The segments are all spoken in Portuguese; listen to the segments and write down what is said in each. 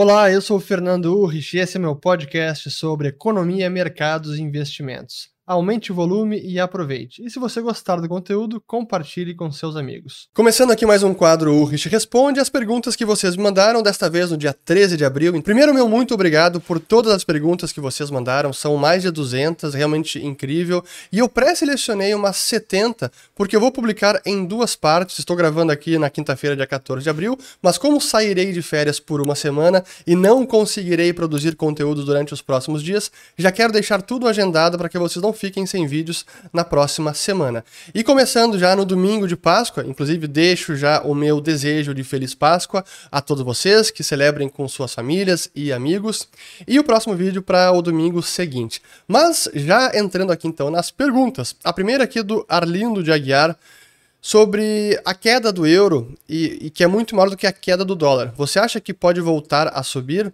Olá, eu sou o Fernando Urrich e esse é meu podcast sobre economia, mercados e investimentos. Aumente o volume e aproveite. E se você gostar do conteúdo, compartilhe com seus amigos. Começando aqui mais um quadro Urrich Responde as perguntas que vocês me mandaram, desta vez no dia 13 de abril. Primeiro, meu muito obrigado por todas as perguntas que vocês mandaram, são mais de 200, realmente incrível. E eu pré-selecionei umas 70, porque eu vou publicar em duas partes. Estou gravando aqui na quinta-feira, dia 14 de abril, mas como sairei de férias por uma semana e não conseguirei produzir conteúdo durante os próximos dias, já quero deixar tudo agendado para que vocês não fiquem sem vídeos na próxima semana. E começando já no domingo de Páscoa, inclusive deixo já o meu desejo de Feliz Páscoa a todos vocês que celebrem com suas famílias e amigos. E o próximo vídeo para o domingo seguinte. Mas já entrando aqui então nas perguntas. A primeira aqui do Arlindo de Aguiar sobre a queda do euro e, e, que é muito maior do que a queda do dólar. Você acha que pode voltar a subir?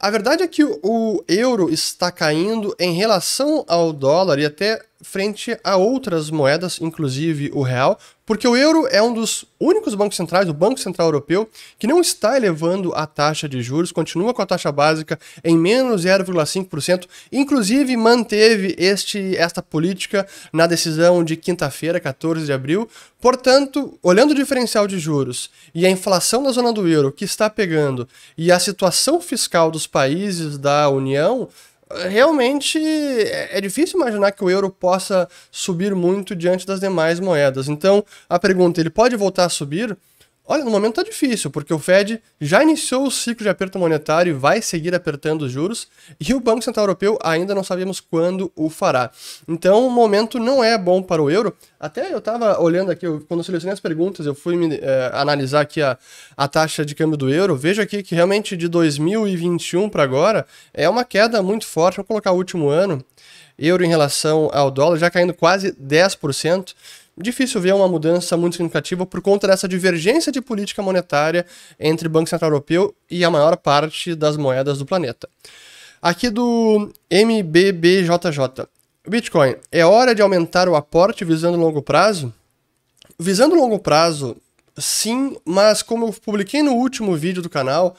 A verdade é que o euro está caindo em relação ao dólar e até frente a outras moedas, inclusive o real, porque o euro é um dos únicos bancos centrais, o Banco Central Europeu, que não está elevando a taxa de juros, continua com a taxa básica em menos 0,5%, inclusive manteve este, esta política na decisão de quinta-feira, 14 de abril. Portanto, olhando o diferencial de juros e a inflação na zona do euro que está pegando e a situação fiscal dos países da União, realmente é, é difícil imaginar que o euro possa subir muito diante das demais moedas. Então, a pergunta, ele pode voltar a subir? Olha, no momento está difícil, porque o Fed já iniciou o ciclo de aperto monetário e vai seguir apertando os juros, e o Banco Central Europeu ainda não sabemos quando o fará. Então, o momento não é bom para o euro. Até eu estava olhando aqui, quando eu selecionei as perguntas, eu fui é, analisar aqui a, a taxa de câmbio do euro. Vejo aqui que realmente de 2021 para agora é uma queda muito forte. Vou colocar o último ano, euro em relação ao dólar, já caindo quase 10% difícil ver uma mudança muito significativa por conta dessa divergência de política monetária entre o Banco Central Europeu e a maior parte das moedas do planeta. Aqui do MBBJJ. Bitcoin, é hora de aumentar o aporte visando longo prazo? Visando longo prazo, sim, mas como eu publiquei no último vídeo do canal,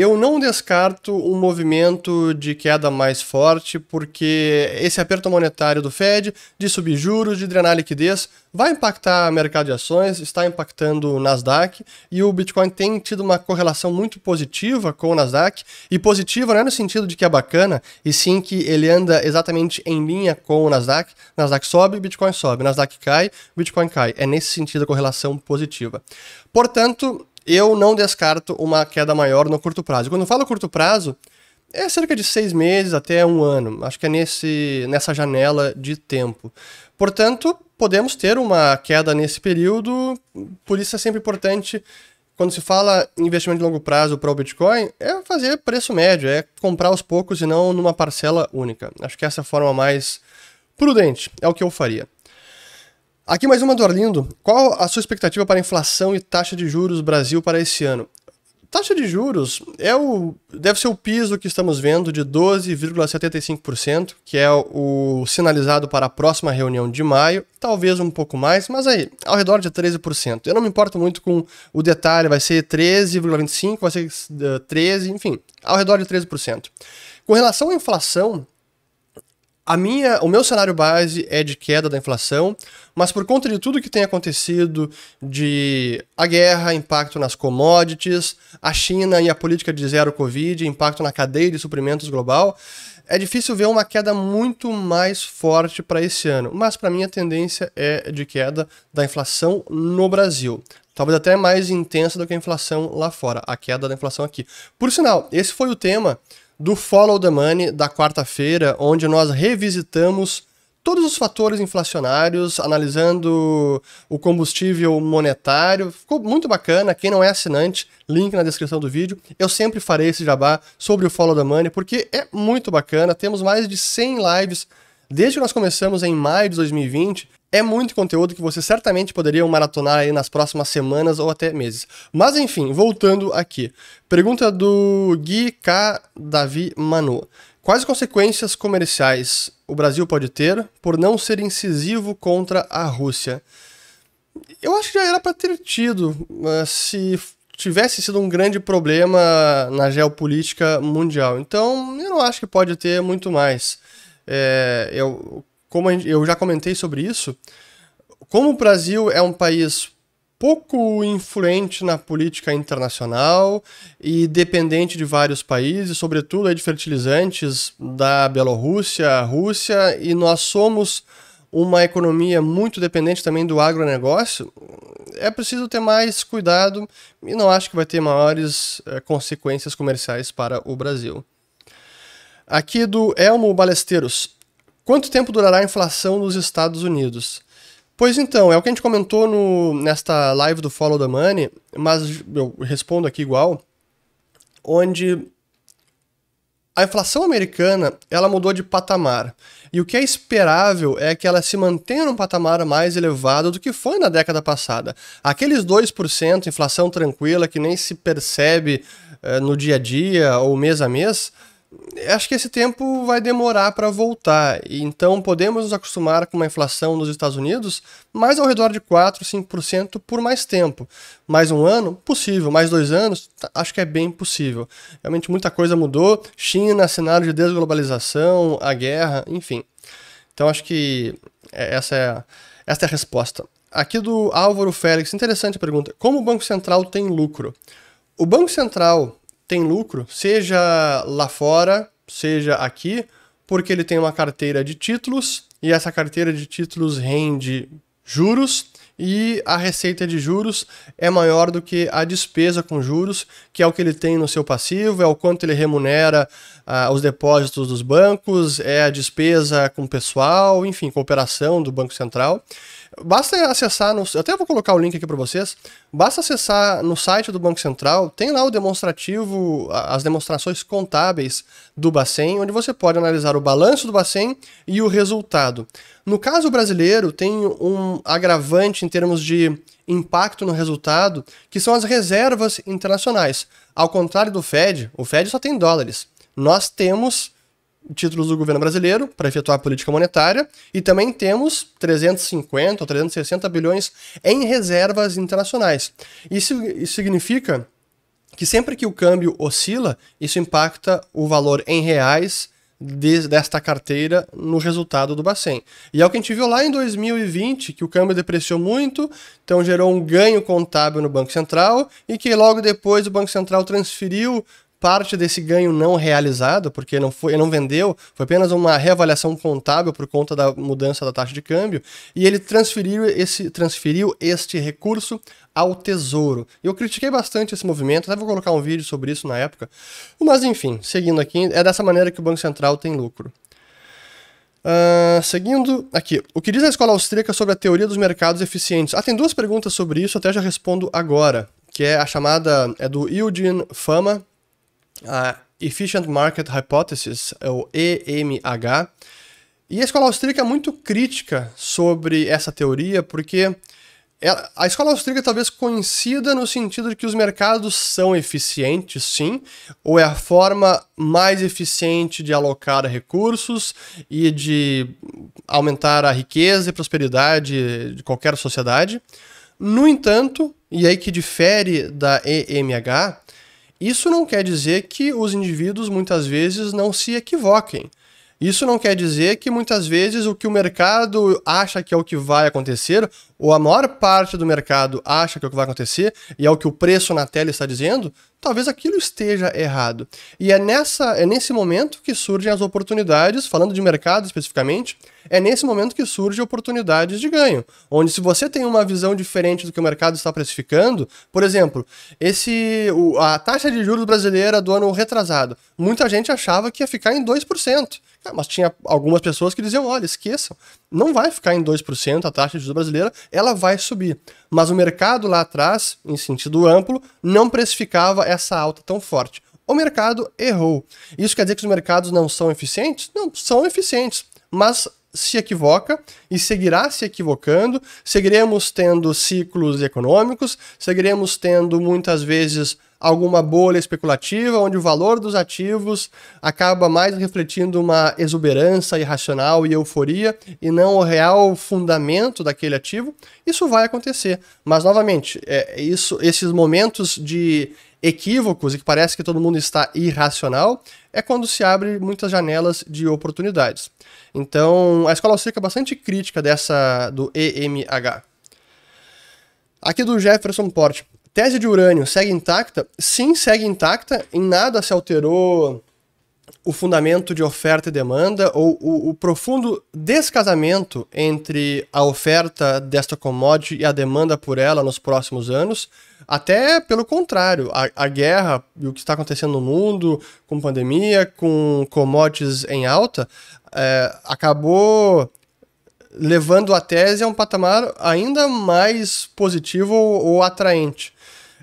eu não descarto um movimento de queda mais forte, porque esse aperto monetário do Fed, de subir juros, de drenar liquidez, vai impactar o mercado de ações, está impactando o Nasdaq, e o Bitcoin tem tido uma correlação muito positiva com o Nasdaq, e positiva não é no sentido de que é bacana, e sim que ele anda exatamente em linha com o Nasdaq. Nasdaq sobe, Bitcoin sobe, Nasdaq cai, Bitcoin cai. É nesse sentido a correlação positiva. Portanto, eu não descarto uma queda maior no curto prazo. Quando eu falo curto prazo, é cerca de seis meses até um ano. Acho que é nesse, nessa janela de tempo. Portanto, podemos ter uma queda nesse período, por isso é sempre importante, quando se fala em investimento de longo prazo para o Bitcoin, é fazer preço médio, é comprar aos poucos e não numa parcela única. Acho que essa é a forma mais prudente, é o que eu faria. Aqui mais uma do Arlindo. Qual a sua expectativa para inflação e taxa de juros Brasil para esse ano? Taxa de juros é o, deve ser o piso que estamos vendo de 12,75%, que é o, o sinalizado para a próxima reunião de maio, talvez um pouco mais, mas aí, ao redor de 13%. Eu não me importo muito com o detalhe, vai ser 13,25%, vai ser 13%, enfim, ao redor de 13%. Com relação à inflação, a minha, o meu cenário base é de queda da inflação, mas por conta de tudo que tem acontecido, de a guerra, impacto nas commodities, a China e a política de zero Covid, impacto na cadeia de suprimentos global, é difícil ver uma queda muito mais forte para esse ano. Mas para mim a tendência é de queda da inflação no Brasil. Talvez até mais intensa do que a inflação lá fora, a queda da inflação aqui. Por sinal, esse foi o tema do Follow the Money da quarta-feira, onde nós revisitamos todos os fatores inflacionários, analisando o combustível monetário. Ficou muito bacana. Quem não é assinante, link na descrição do vídeo. Eu sempre farei esse jabá sobre o Follow the Money, porque é muito bacana. Temos mais de 100 lives desde que nós começamos em maio de 2020 é muito conteúdo que você certamente poderia maratonar aí nas próximas semanas ou até meses. Mas enfim, voltando aqui. Pergunta do Gui K. Davi Manu. Quais consequências comerciais o Brasil pode ter por não ser incisivo contra a Rússia? Eu acho que já era para ter tido, se tivesse sido um grande problema na geopolítica mundial. Então, eu não acho que pode ter muito mais. É, eu, como eu já comentei sobre isso, como o Brasil é um país pouco influente na política internacional e dependente de vários países, sobretudo de fertilizantes da Bielorrússia, Rússia, e nós somos uma economia muito dependente também do agronegócio, é preciso ter mais cuidado e não acho que vai ter maiores é, consequências comerciais para o Brasil. Aqui do Elmo Balesteiros. Quanto tempo durará a inflação nos Estados Unidos? Pois então, é o que a gente comentou no, nesta live do Follow the Money, mas eu respondo aqui igual, onde a inflação americana ela mudou de patamar. E o que é esperável é que ela se mantenha num patamar mais elevado do que foi na década passada. Aqueles 2%, inflação tranquila, que nem se percebe eh, no dia a dia ou mês a mês, acho que esse tempo vai demorar para voltar. Então podemos nos acostumar com uma inflação nos Estados Unidos mais ao redor de 4, 5% por mais tempo. Mais um ano? Possível. Mais dois anos? Tá, acho que é bem possível. Realmente muita coisa mudou. China, cenário de desglobalização, a guerra, enfim. Então acho que é, essa é essa é a resposta. Aqui do Álvaro Félix, interessante a pergunta. Como o Banco Central tem lucro? O Banco Central tem lucro, seja lá fora, seja aqui, porque ele tem uma carteira de títulos e essa carteira de títulos rende juros e a receita de juros é maior do que a despesa com juros, que é o que ele tem no seu passivo, é o quanto ele remunera ah, os depósitos dos bancos, é a despesa com pessoal, enfim, cooperação do Banco Central. Basta acessar, no, eu até vou colocar o link aqui para vocês. Basta acessar no site do Banco Central, tem lá o demonstrativo, as demonstrações contábeis do Bacen, onde você pode analisar o balanço do Bacen e o resultado. No caso brasileiro, tem um agravante em termos de impacto no resultado, que são as reservas internacionais. Ao contrário do Fed, o Fed só tem dólares. Nós temos títulos do governo brasileiro para efetuar a política monetária e também temos 350 ou 360 bilhões em reservas internacionais. Isso, isso significa que sempre que o câmbio oscila, isso impacta o valor em reais desta carteira no resultado do Bacen. E é o que a gente viu lá em 2020, que o câmbio depreciou muito, então gerou um ganho contábil no Banco Central e que logo depois o Banco Central transferiu parte desse ganho não realizado, porque não foi, não vendeu, foi apenas uma reavaliação contábil por conta da mudança da taxa de câmbio, e ele transferiu, esse, transferiu este recurso ao Tesouro. Eu critiquei bastante esse movimento, até vou colocar um vídeo sobre isso na época. Mas enfim, seguindo aqui, é dessa maneira que o Banco Central tem lucro. Uh, seguindo aqui, o que diz a escola austríaca sobre a teoria dos mercados eficientes? Ah, tem duas perguntas sobre isso, até já respondo agora, que é a chamada, é do Eugene Fama, a Efficient Market Hypothesis, é o EMH. E a escola austríaca é muito crítica sobre essa teoria, porque a escola austríaca talvez coincida no sentido de que os mercados são eficientes, sim, ou é a forma mais eficiente de alocar recursos e de aumentar a riqueza e prosperidade de qualquer sociedade. No entanto, e aí que difere da EMH, isso não quer dizer que os indivíduos muitas vezes não se equivoquem. Isso não quer dizer que muitas vezes o que o mercado acha que é o que vai acontecer, ou a maior parte do mercado acha que é o que vai acontecer, e é o que o preço na tela está dizendo, talvez aquilo esteja errado. E é, nessa, é nesse momento que surgem as oportunidades, falando de mercado especificamente, é nesse momento que surgem oportunidades de ganho. Onde se você tem uma visão diferente do que o mercado está precificando, por exemplo, esse a taxa de juros brasileira do ano retrasado, muita gente achava que ia ficar em 2%. Mas tinha algumas pessoas que diziam: olha, esqueçam, não vai ficar em 2% a taxa de juros brasileira, ela vai subir. Mas o mercado lá atrás, em sentido amplo, não precificava essa alta tão forte. O mercado errou. Isso quer dizer que os mercados não são eficientes? Não, são eficientes. Mas se equivoca e seguirá se equivocando, seguiremos tendo ciclos econômicos, seguiremos tendo muitas vezes alguma bolha especulativa, onde o valor dos ativos acaba mais refletindo uma exuberância irracional e euforia e não o real fundamento daquele ativo, isso vai acontecer. Mas, novamente, é, isso, esses momentos de equívocos e que parece que todo mundo está irracional é quando se abre muitas janelas de oportunidades. Então, a escola austríaca é bastante crítica dessa do EMH. Aqui do Jefferson Porte. Tese de urânio segue intacta? Sim, segue intacta. Em nada se alterou o fundamento de oferta e demanda ou o, o, profundo descasamento entre a oferta desta commodity e a demanda por ela nos próximos anos. Até pelo contrário, a, a guerra e o que está acontecendo no mundo, com pandemia, com commodities em alta, é, acabou levando a tese a um patamar ainda mais positivo ou, atraente.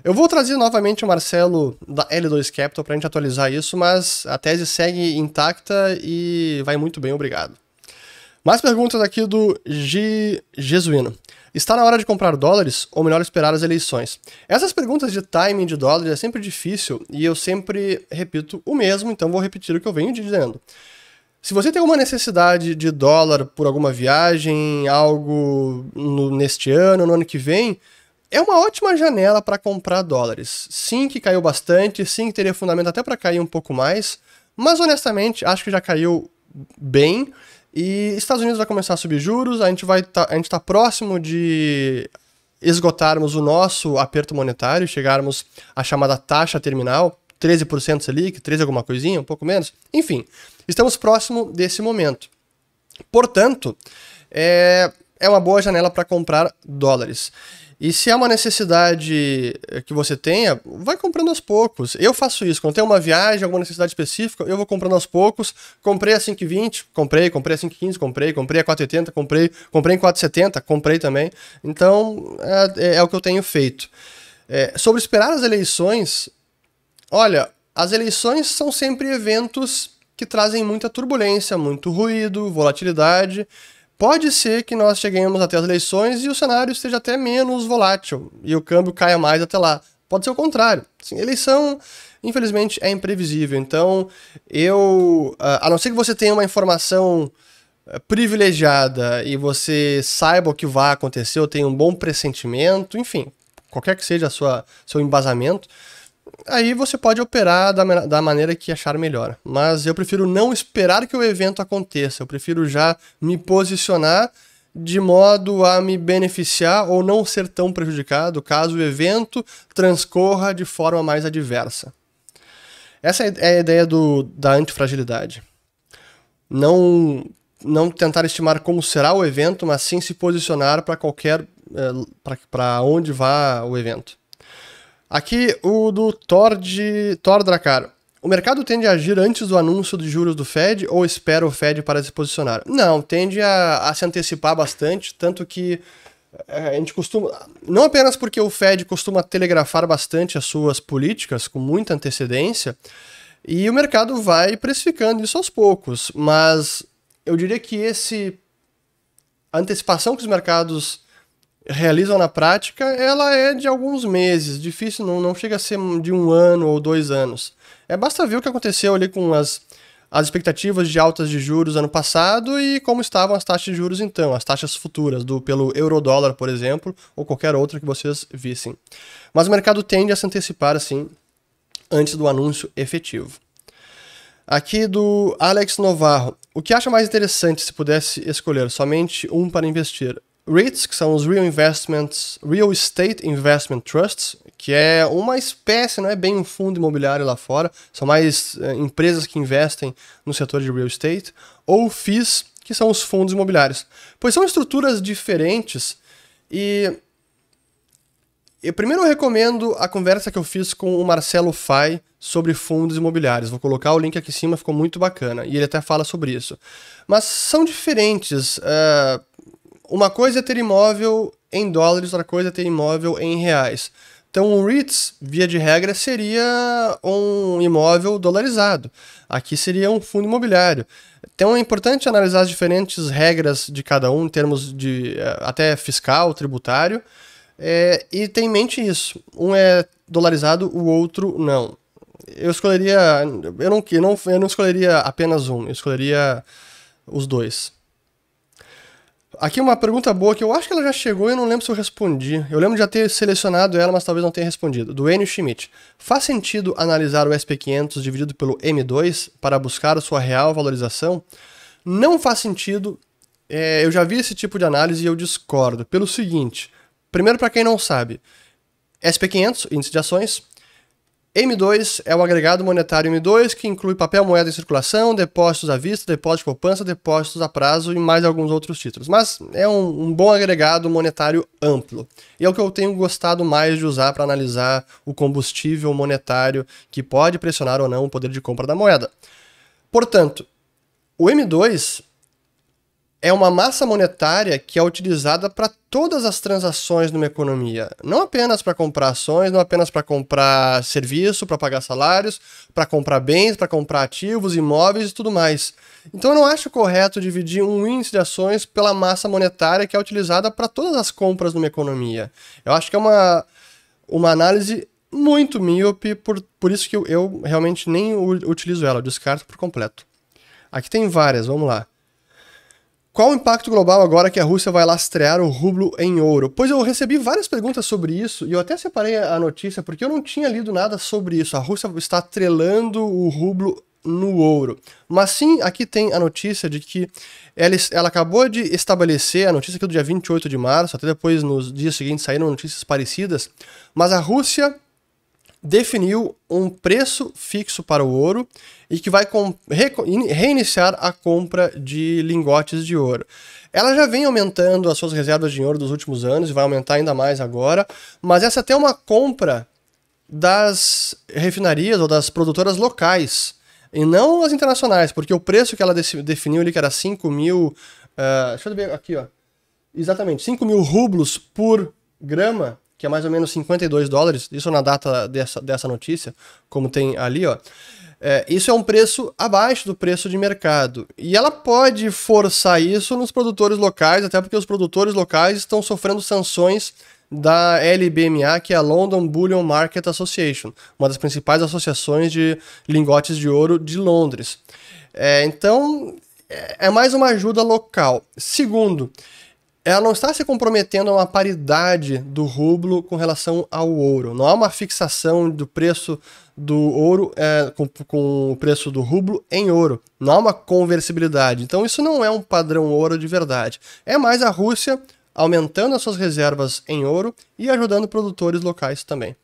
Eu vou trazer novamente o Marcelo da L2 Capital para a gente atualizar isso, mas a tese segue intacta e vai muito bem, obrigado. Mais perguntas aqui do G. Jesuíno. Está na hora de comprar dólares ou melhor esperar as eleições? Essas perguntas de timing de dólares é sempre difícil e eu sempre repito o mesmo, então vou repetir o que eu venho dizendo. Se você tem alguma necessidade de dólar por alguma viagem, algo no, neste ano, no ano que vem, é uma ótima janela para comprar dólares. Sim, que caiu bastante, sim, que teria fundamento até para cair um pouco mais, mas honestamente, acho que já caiu bem. E Estados Unidos vai começar a subir juros, a gente vai tá, a gente está próximo de esgotarmos o nosso aperto monetário, chegarmos à chamada taxa terminal, 13% Selic, 13 alguma coisinha, um pouco menos. Enfim, estamos próximo desse momento. Portanto, é, é uma boa janela para comprar dólares. E se é uma necessidade eh, que você tenha, vai comprando aos poucos. Eu faço isso. Quando tem uma viagem, alguma necessidade específica, eu vou comprando aos poucos. Comprei a 5,20, comprei, comprei a 5,15, comprei, comprei a 4,80, comprei, comprei em 4,70, comprei também. Então, é, é, é, o que eu tenho feito. É, sobre esperar as eleições, olha, as eleições são sempre eventos que trazem muita turbulência, muito ruído, volatilidade. Pode ser que nós cheguemos até as eleições e o cenário esteja até menos volátil e o câmbio caia mais até lá. Pode ser o contrário. Assim, eleição, infelizmente, é imprevisível. Então, eu. A não ser que você tenha uma informação eh, privilegiada e você saiba o que vai acontecer, ou tenha um bom pressentimento, enfim, qualquer que seja a sua seu embasamento, aí você pode operar da, da maneira que achar melhor. Mas eu prefiro não esperar que o evento aconteça, eu prefiro já me posicionar de modo a me beneficiar ou não ser tão prejudicado caso o evento transcorra de forma mais adversa. Essa é a ideia do, da antifragilidade. Não, não tentar estimar como será o evento, mas sim se posicionar para qualquer. Eh, para onde vá o evento. Aqui o do Thor de Thor Dracar. O mercado tende a agir antes do anúncio de juros do Fed ou espera o Fed para se posicionar? Não, tende a, a se antecipar bastante, tanto que é, a gente costuma. Não apenas porque o Fed costuma telegrafar bastante as suas políticas com muita antecedência, e o mercado vai precificando isso aos poucos, mas eu diria que esse. A antecipação que os mercados realizam na prática, ela é de alguns meses, difícil, não, não chega a ser de um ano ou dois anos. É basta ver o que aconteceu ali com as, as expectativas de altas de juros ano passado e como estavam as taxas de juros então, as taxas futuras, do pelo euro-dólar, por exemplo, ou qualquer outra que vocês vissem. Mas o mercado tende a se antecipar assim antes do anúncio efetivo. Aqui do Alex Novarro. O que acha mais interessante se pudesse escolher somente um para investir? REITs, que são os Real Investments, Real Estate Investment Trusts, que é uma espécie, não é bem um fundo imobiliário lá fora, são mais é, empresas que investem no setor de real estate, ou FIIs, que são os fundos imobiliários. Pois são estruturas diferentes e eu primeiro eu recomendo a conversa que eu fiz com o Marcelo Fai sobre fundos imobiliários. Vou colocar o link aqui em cima, ficou muito bacana. E ele até fala sobre isso. Mas são diferentes. Uh, uma coisa é ter imóvel em dólares, outra coisa é ter imóvel em reais. Então, um REITs, via de regra, seria um imóvel dolarizado. Aqui seria um fundo imobiliário. Então, é importante analisar as diferentes regras de cada um, em termos de eh, até fiscal, tributário, é, e ter em mente isso. Um é dolarizado, o outro não. Eu escolheria. Eu não, eu não, eu não escolheria apenas um, eu escolheria os dois. Aqui uma pergunta boa que eu acho que ela já chegou e eu não lembro se eu respondi. Eu lembro de já ter selecionado ela, mas talvez não tenha respondido. Do Enio Schmidt. Faz sentido analisar o SP500 dividido pelo M2 para buscar a sua real valorização? Não faz sentido. É, eu já vi esse tipo de análise e eu discordo. Pelo seguinte: primeiro, para quem não sabe, SP500, índice de ações, M2 é o agregado monetário M2 que inclui papel moeda em circulação, depósitos à vista, depósitos de poupança, depósitos a prazo e mais alguns outros títulos. Mas é um, um bom agregado monetário amplo. E é o que eu tenho gostado mais de usar para analisar o combustível monetário que pode pressionar ou não o poder de compra da moeda. Portanto, o M2 é uma massa monetária que é utilizada para todas as transações numa economia. Não apenas para comprar ações, não apenas para comprar serviço, para pagar salários, para comprar bens, para comprar ativos, imóveis e tudo mais. Então eu não acho correto dividir um índice de ações pela massa monetária que é utilizada para todas as compras numa economia. Eu acho que é uma, uma análise muito míope, por, por isso que eu, eu realmente nem utilizo ela, eu descarto por completo. Aqui tem várias, vamos lá. Qual o impacto global agora que a Rússia vai lastrear o rublo em ouro? Pois eu recebi várias perguntas sobre isso e eu até separei a notícia porque eu não tinha lido nada sobre isso. A Rússia está atrelando o rublo no ouro. Mas sim, aqui tem a notícia de que ela, ela acabou de estabelecer, a notícia aqui do dia 28 de março, até depois nos dias seguintes saíram notícias parecidas, mas a Rússia definiu um preço fixo para o ouro e que vai reiniciar a compra de lingotes de ouro. Ela já vem aumentando as suas reservas de ouro dos últimos anos e vai aumentar ainda mais agora, mas essa é até uma compra das refinarias ou das produtoras locais e não as internacionais, porque o preço que ela definiu ali, que era 5 mil. Uh, deixa eu ver aqui, ó. Exatamente, 5 mil rublos por grama que é mais ou menos 52 dólares, isso na data dessa, dessa notícia, como tem ali, ó. É, isso é um preço abaixo do preço de mercado. E ela pode forçar isso nos produtores locais, até porque os produtores locais estão sofrendo sanções da LBMA, que é a London Bullion Market Association, uma das principais associações de lingotes de ouro de Londres. É, então, é, é mais uma ajuda local. Segundo, ela não está se comprometendo a uma paridade do rublo com relação ao ouro. Não há uma fixação do preço do ouro é, com, com, o preço do rublo em ouro. Não há uma conversibilidade. Então isso não é um padrão ouro de verdade. É mais a Rússia aumentando as suas reservas em ouro e ajudando produtores locais também.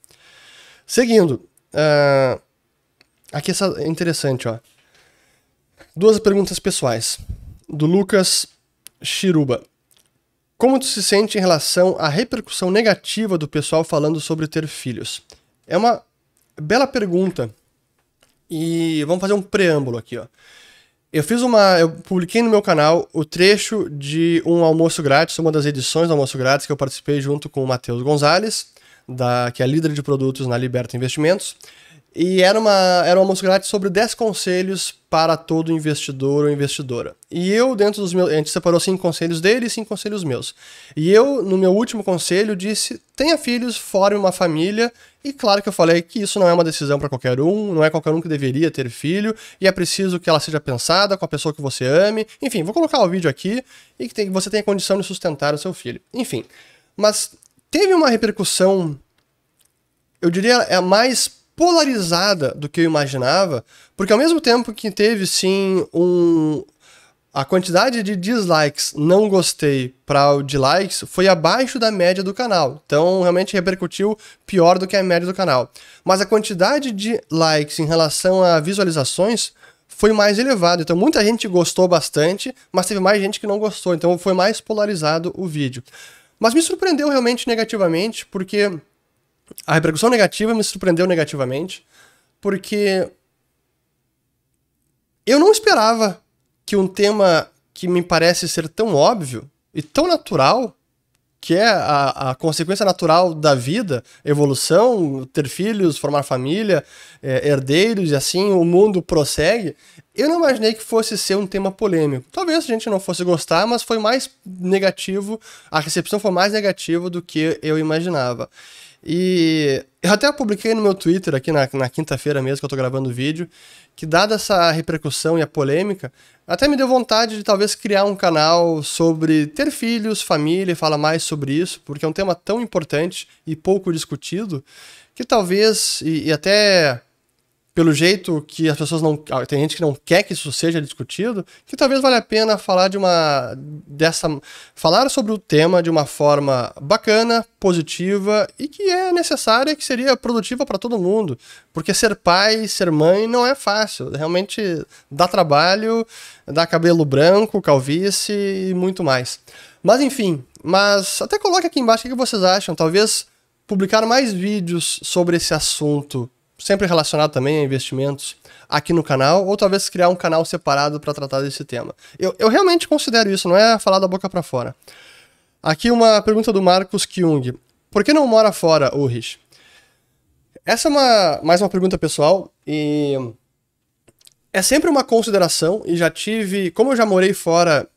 Seguindo, uh, aqui essa é interessante, ó. Duas perguntas pessoais do Lucas Chiruba. Como tu se sente em relação à repercussão negativa do pessoal falando sobre ter filhos? É uma bela pergunta. E vamos fazer um preâmbulo aqui, ó. Eu fiz uma. Eu publiquei no meu canal o trecho de um almoço grátis, uma das edições do almoço grátis que eu participei junto com o Matheus Gonzalez, da, que é líder de produtos na Liberta Investimentos. E era, uma, era um almoço grátis sobre 10 conselhos para todo investidor ou investidora. E eu, dentro dos meus. A gente separou cinco conselhos dele e cinco conselhos meus. E eu, no meu último conselho, disse: tenha filhos, forme uma família. E claro que eu falei que isso não é uma decisão para qualquer um, não é qualquer um que deveria ter filho, e é preciso que ela seja pensada com a pessoa que você ame. Enfim, vou colocar o vídeo aqui e que, tem, você tenha condição de sustentar o seu filho. Enfim. Mas teve uma repercussão, eu diria, é mais polarizada do que eu imaginava, porque ao mesmo tempo que teve sim um a quantidade de dislikes não gostei para o de likes foi abaixo da média do canal. Então realmente repercutiu pior do que a média do canal. Mas a quantidade de likes em relação a visualizações foi mais elevada. Então muita gente gostou bastante, mas teve mais gente que não gostou. Então foi mais polarizado o vídeo. Mas me surpreendeu realmente negativamente, porque a repercussão negativa me surpreendeu negativamente, porque eu não esperava que um tema que me parece ser tão óbvio e tão natural, que é a, a consequência natural da vida, evolução, ter filhos, formar família, é, herdeiros e assim o mundo prossegue, eu não imaginei que fosse ser um tema polêmico. Talvez a gente não fosse gostar, mas foi mais negativo, a recepção foi mais negativa do que eu imaginava. E eu até publiquei no meu Twitter aqui na, na quinta-feira mesmo que eu tô gravando o vídeo, que dada essa repercussão e a polêmica, até me deu vontade de talvez criar um canal sobre ter filhos, família, e falar mais sobre isso, porque é um tema tão importante e pouco discutido, que talvez, e, e até pelo jeito que as pessoas não. Ah, tem gente que não quer que isso seja discutido, que talvez valha a pena falar de uma. dessa. falar sobre o tema de uma forma bacana, positiva e que é necessária, que seria produtiva para todo mundo. Porque ser pai, ser mãe não é fácil. Realmente dá trabalho, dá cabelo branco, calvície e muito mais. Mas enfim, mas até coloque aqui embaixo o que vocês acham. Talvez publicar mais vídeos sobre esse assunto sempre relacionado também a investimentos aqui no canal, ou talvez criar um canal separado para tratar desse tema. Eu, eu realmente considero isso, não é falar da boca para fora. Aqui uma pergunta do Marcos Kyung. Por que não mora fora, Ulrich? Essa é uma, mais uma pergunta pessoal e é sempre uma consideração e já tive, como eu já morei fora,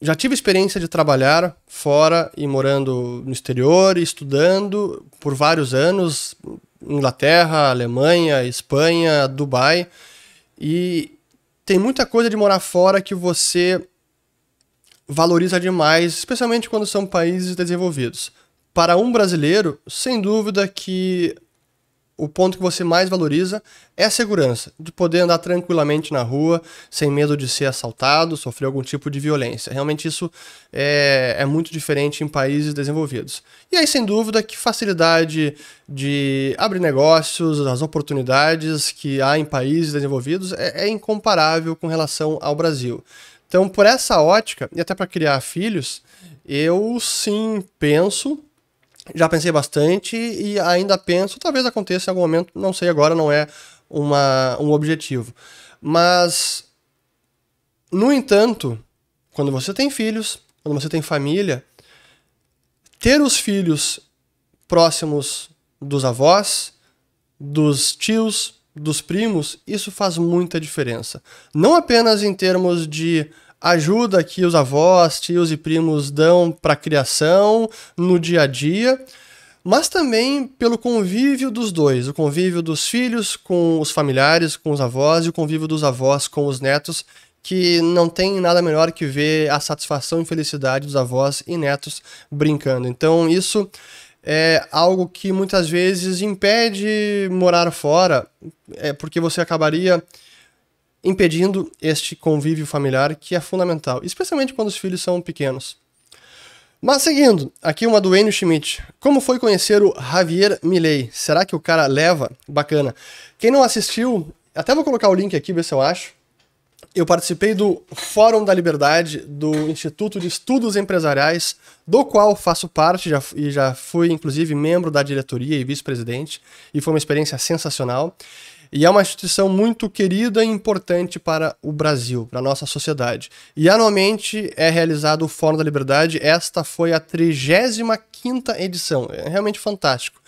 já tive experiência de trabalhar fora e morando no exterior, estudando por vários anos, Inglaterra, Alemanha, Espanha, Dubai. E tem muita coisa de morar fora que você valoriza demais, especialmente quando são países desenvolvidos. Para um brasileiro, sem dúvida que o ponto que você mais valoriza é a segurança, de poder andar tranquilamente na rua, sem medo de ser assaltado, sofrer algum tipo de violência. Realmente isso é, é muito diferente em países desenvolvidos. E aí, sem dúvida, que facilidade de abrir negócios, as oportunidades que há em países desenvolvidos é, é incomparável com relação ao Brasil. Então, por essa ótica, e até para criar filhos, eu sim penso já pensei bastante e ainda penso, talvez aconteça em algum momento, não sei agora, não é uma, um objetivo. Mas, no entanto, quando você tem filhos, quando você tem família, ter os filhos próximos dos avós, dos tios, dos primos, isso faz muita diferença. Não apenas em termos de ajuda que os avós, tios e primos dão para a criação no dia a dia, mas também pelo convívio dos dois, o convívio dos filhos com os familiares, com os avós e o convívio dos avós com os netos, que não tem nada melhor que ver a satisfação e felicidade dos avós e netos brincando. Então isso é algo que muitas vezes impede morar fora, é porque você acabaria impedindo este convívio familiar que é fundamental, especialmente quando os filhos são pequenos. Mas seguindo, aqui uma do Enio Schmidt. Como foi conhecer o Javier Milei? Será que o cara leva? Bacana. Quem não assistiu, até vou colocar o link aqui, ver se eu acho. Eu participei do Fórum da Liberdade do Instituto de Estudos Empresariais, do qual faço parte já, e já fui, inclusive, membro da diretoria e vice-presidente, e foi uma experiência sensacional. E é uma instituição muito querida e importante para o Brasil, para a nossa sociedade. E anualmente é realizado o Fórum da Liberdade. Esta foi a 35 edição. É realmente fantástico.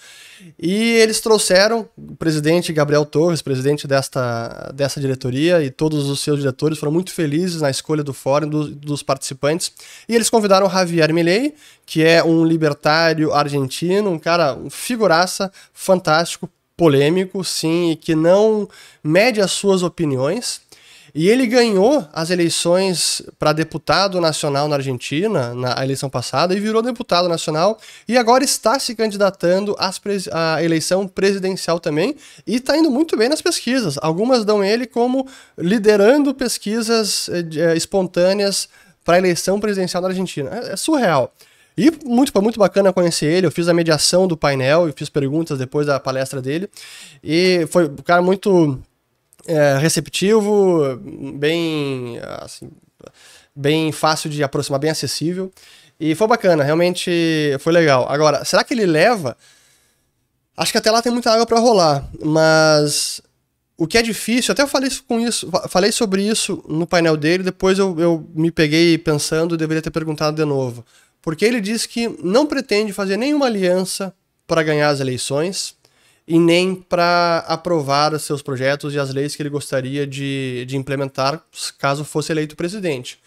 E eles trouxeram o presidente Gabriel Torres, presidente desta, dessa diretoria, e todos os seus diretores foram muito felizes na escolha do fórum, do, dos participantes. E eles convidaram Javier Milei, que é um libertário argentino, um cara, um figuraça fantástico, polêmico, sim, e que não mede as suas opiniões. E ele ganhou as eleições para deputado nacional na Argentina, na eleição passada, e virou deputado nacional, e agora está se candidatando à eleição presidencial também, e está indo muito bem nas pesquisas. Algumas dão ele como liderando pesquisas é, espontâneas para a eleição presidencial da Argentina. É, é surreal. E muito, foi muito bacana conhecer ele. Eu fiz a mediação do painel e fiz perguntas depois da palestra dele. E foi um cara muito é, receptivo, bem, assim, bem fácil de aproximar, bem acessível. E foi bacana, realmente foi legal. Agora, será que ele leva? Acho que até lá tem muita água para rolar, mas o que é difícil, até eu falei com isso, falei sobre isso no painel dele, depois eu, eu me peguei pensando, deveria ter perguntado de novo porque ele diz que não pretende fazer nenhuma aliança para ganhar as eleições e nem para aprovar os seus projetos e as leis que ele gostaria de, de implementar caso fosse eleito presidente.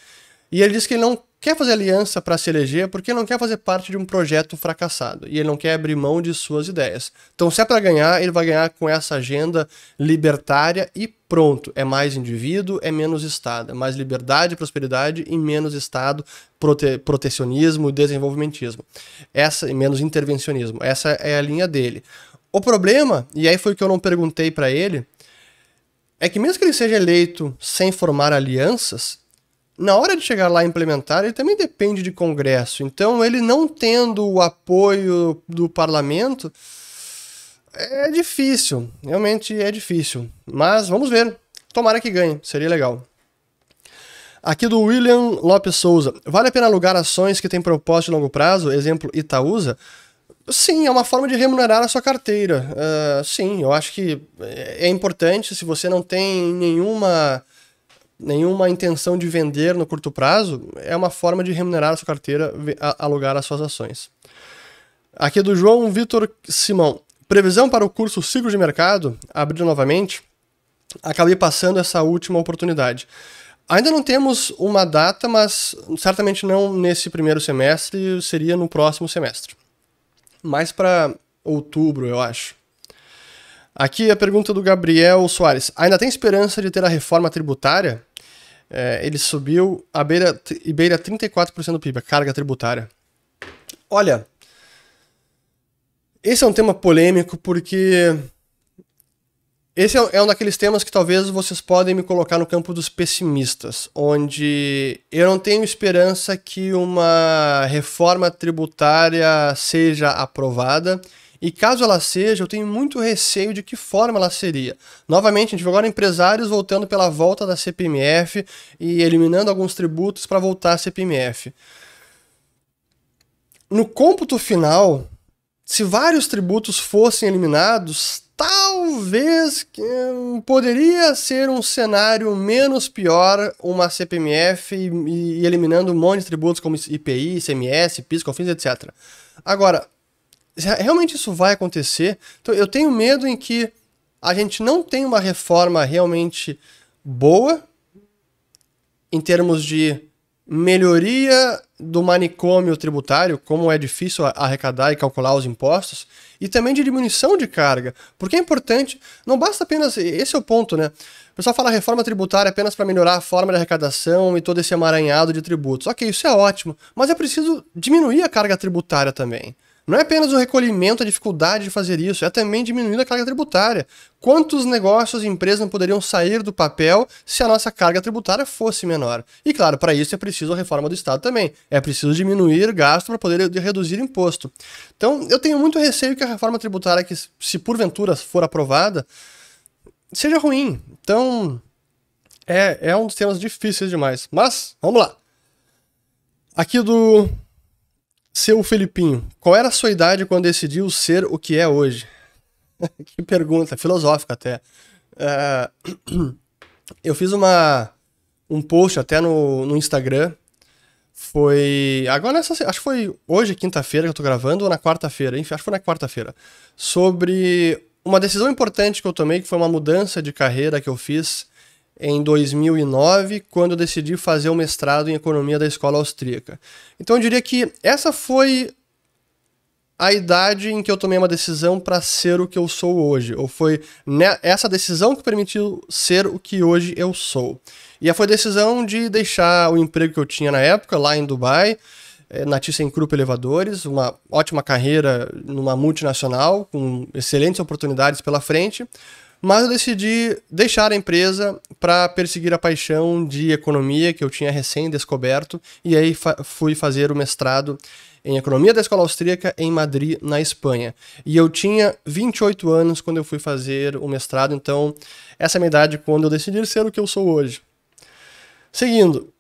E ele diz que ele não quer fazer aliança para se eleger porque não quer fazer parte de um projeto fracassado e ele não quer abrir mão de suas ideias. Então, se é para ganhar, ele vai ganhar com essa agenda libertária e pronto. É mais indivíduo, é menos Estado. É mais liberdade, prosperidade e menos Estado, prote protecionismo desenvolvimentismo. Essa, e menos intervencionismo. Essa é a linha dele. O problema, e aí foi o que eu não perguntei para ele, é que mesmo que ele seja eleito sem formar alianças, na hora de chegar lá e implementar, ele também depende de Congresso. Então, ele não tendo o apoio do parlamento, é difícil. Realmente é difícil. Mas vamos ver. Tomara que ganhe. Seria legal. Aqui do William Lopes Souza. Vale a pena alugar ações que têm propósito de longo prazo? Exemplo, Itaúsa? Sim, é uma forma de remunerar a sua carteira. Uh, sim, eu acho que é importante se você não tem nenhuma nenhuma intenção de vender no curto prazo, é uma forma de remunerar a sua carteira, alugar as suas ações. Aqui é do João Vitor Simão. Previsão para o curso Ciclo de Mercado, abrir novamente. Acabei passando essa última oportunidade. Ainda não temos uma data, mas certamente não nesse primeiro semestre, seria no próximo semestre. Mais para outubro, eu acho. Aqui a pergunta do Gabriel Soares. Ainda tem esperança de ter a reforma tributária? É, ele subiu a beira, e beira 34% do PIB, a carga tributária. Olha, esse é um tema polêmico porque esse é, é um daqueles temas que talvez vocês podem me colocar no campo dos pessimistas, onde eu não tenho esperança que uma reforma tributária seja aprovada e caso ela seja, eu tenho muito receio de que forma ela seria. Novamente, a gente vê agora empresários voltando pela volta da CPMF e eliminando alguns tributos para voltar à CPMF. No cômputo final, se vários tributos fossem eliminados, talvez poderia ser um cenário menos pior uma CPMF e, e eliminando um monte de tributos como IPI, ICMS, PIS, COFINS, etc. Agora, realmente isso vai acontecer. Então eu tenho medo em que a gente não tem uma reforma realmente boa em termos de melhoria do manicômio tributário, como é difícil arrecadar e calcular os impostos, e também de diminuição de carga. Porque é importante, não basta apenas. Esse é o ponto, né? O pessoal fala reforma tributária apenas para melhorar a forma de arrecadação e todo esse emaranhado de tributos. Ok, isso é ótimo, mas é preciso diminuir a carga tributária também. Não é apenas o recolhimento, a dificuldade de fazer isso, é também diminuindo a carga tributária. Quantos negócios e empresas não poderiam sair do papel se a nossa carga tributária fosse menor? E claro, para isso é preciso a reforma do Estado também. É preciso diminuir gasto para poder reduzir imposto. Então, eu tenho muito receio que a reforma tributária, que se porventura for aprovada, seja ruim. Então, é, é um dos temas difíceis demais. Mas, vamos lá. Aqui do seu Felipinho, qual era a sua idade quando decidiu ser o que é hoje? que pergunta, filosófica até. Uh, eu fiz uma, um post até no, no Instagram. Foi. Agora nessa. Acho que foi hoje, quinta-feira, que eu tô gravando, ou na quarta-feira, enfim, acho que foi na quarta-feira. Sobre uma decisão importante que eu tomei, que foi uma mudança de carreira que eu fiz em 2009, quando eu decidi fazer o mestrado em economia da escola austríaca. Então eu diria que essa foi a idade em que eu tomei uma decisão para ser o que eu sou hoje, ou foi essa decisão que permitiu ser o que hoje eu sou. E foi a decisão de deixar o emprego que eu tinha na época, lá em Dubai, eh, na ThyssenKrupp Elevadores, uma ótima carreira numa multinacional, com excelentes oportunidades pela frente, mas eu decidi deixar a empresa para perseguir a paixão de economia que eu tinha recém-descoberto e aí fa fui fazer o mestrado em economia da escola austríaca em Madrid, na Espanha. E eu tinha 28 anos quando eu fui fazer o mestrado, então essa é a minha idade quando eu decidi ser o que eu sou hoje. Seguindo,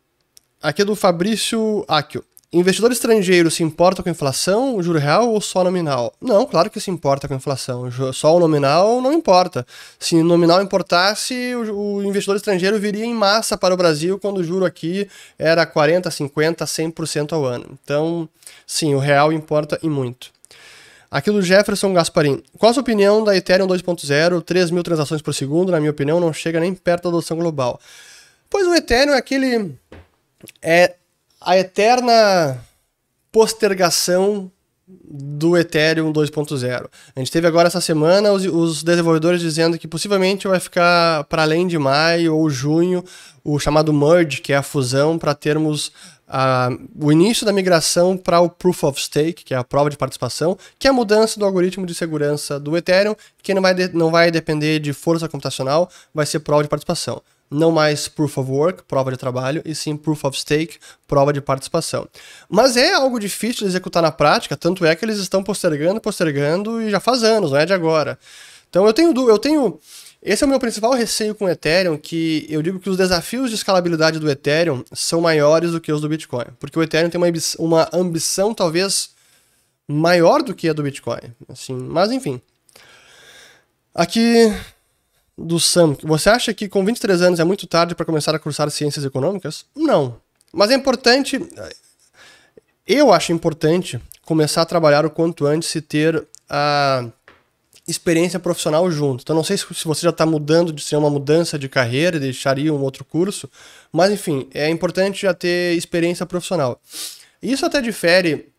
aqui é do Fabrício Acchio. Investidor estrangeiro se importa com a inflação, juro real ou só nominal? Não, claro que se importa com a inflação. Só o nominal não importa. Se nominal importasse, o, investidor estrangeiro viria em massa para o Brasil quando o juro aqui era 40, 50, 100% ao ano. Então, sim, o real importa e muito. Aqui do Jefferson Gasparim. Qual a sua opinião da Ethereum 2.0? 3 mil transações por segundo, na minha opinião, não chega nem perto da adoção global. Pois o Ethereum é aquele. É a eterna postergação do Ethereum 2.0. A gente teve agora essa semana os, os, desenvolvedores dizendo que possivelmente vai ficar para além de maio ou junho o chamado merge, que é a fusão, para termos o início da migração para o Proof of Stake, que é a prova de participação, que é a mudança do algoritmo de segurança do Ethereum, que não vai, de, não vai depender de força computacional, vai ser prova de participação não mais Proof of Work, prova de trabalho, e sim Proof of Stake, prova de participação. Mas é algo difícil de executar na prática, tanto é que eles estão postergando, postergando e já faz anos, não é de agora. Então eu tenho, eu tenho esse é o meu principal receio com o Ethereum, que eu digo que os desafios de escalabilidade do Ethereum são maiores do que os do Bitcoin, porque o Ethereum tem uma, uma ambição talvez maior do que a do Bitcoin, assim, mas enfim. Aqui do Sam, você acha que com 23 anos é muito tarde para começar a cursar ciências econômicas? Não. Mas é importante. Eu acho importante começar a trabalhar o quanto antes e ter a experiência profissional junto. Então, não sei se você já está mudando de ser uma mudança de carreira deixaria um outro curso, mas enfim, é importante já ter experiência profissional. Isso até difere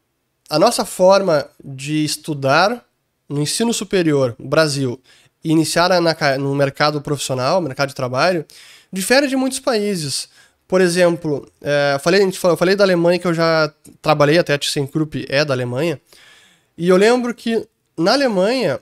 a nossa forma de estudar no ensino superior, no Brasil, e iniciar na, no mercado profissional, mercado de trabalho, difere de muitos países. Por exemplo, é, falei, eu falei da Alemanha que eu já trabalhei, até a ThyssenKrupp é da Alemanha, e eu lembro que na Alemanha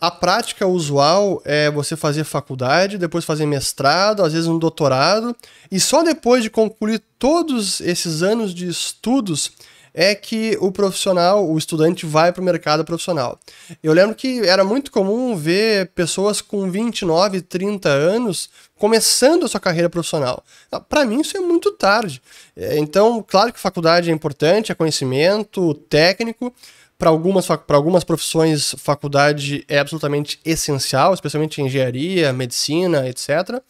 a prática usual é você fazer faculdade, depois fazer mestrado, às vezes um doutorado, e só depois de concluir todos esses anos de estudos é que o profissional, o estudante, vai para o mercado profissional. Eu lembro que era muito comum ver pessoas com 29, 30 anos começando a sua carreira profissional. Ah, para mim, isso é muito tarde. É, então, claro que faculdade é importante, é conhecimento técnico. Para algumas, algumas profissões, faculdade é absolutamente essencial, especialmente engenharia, medicina, etc.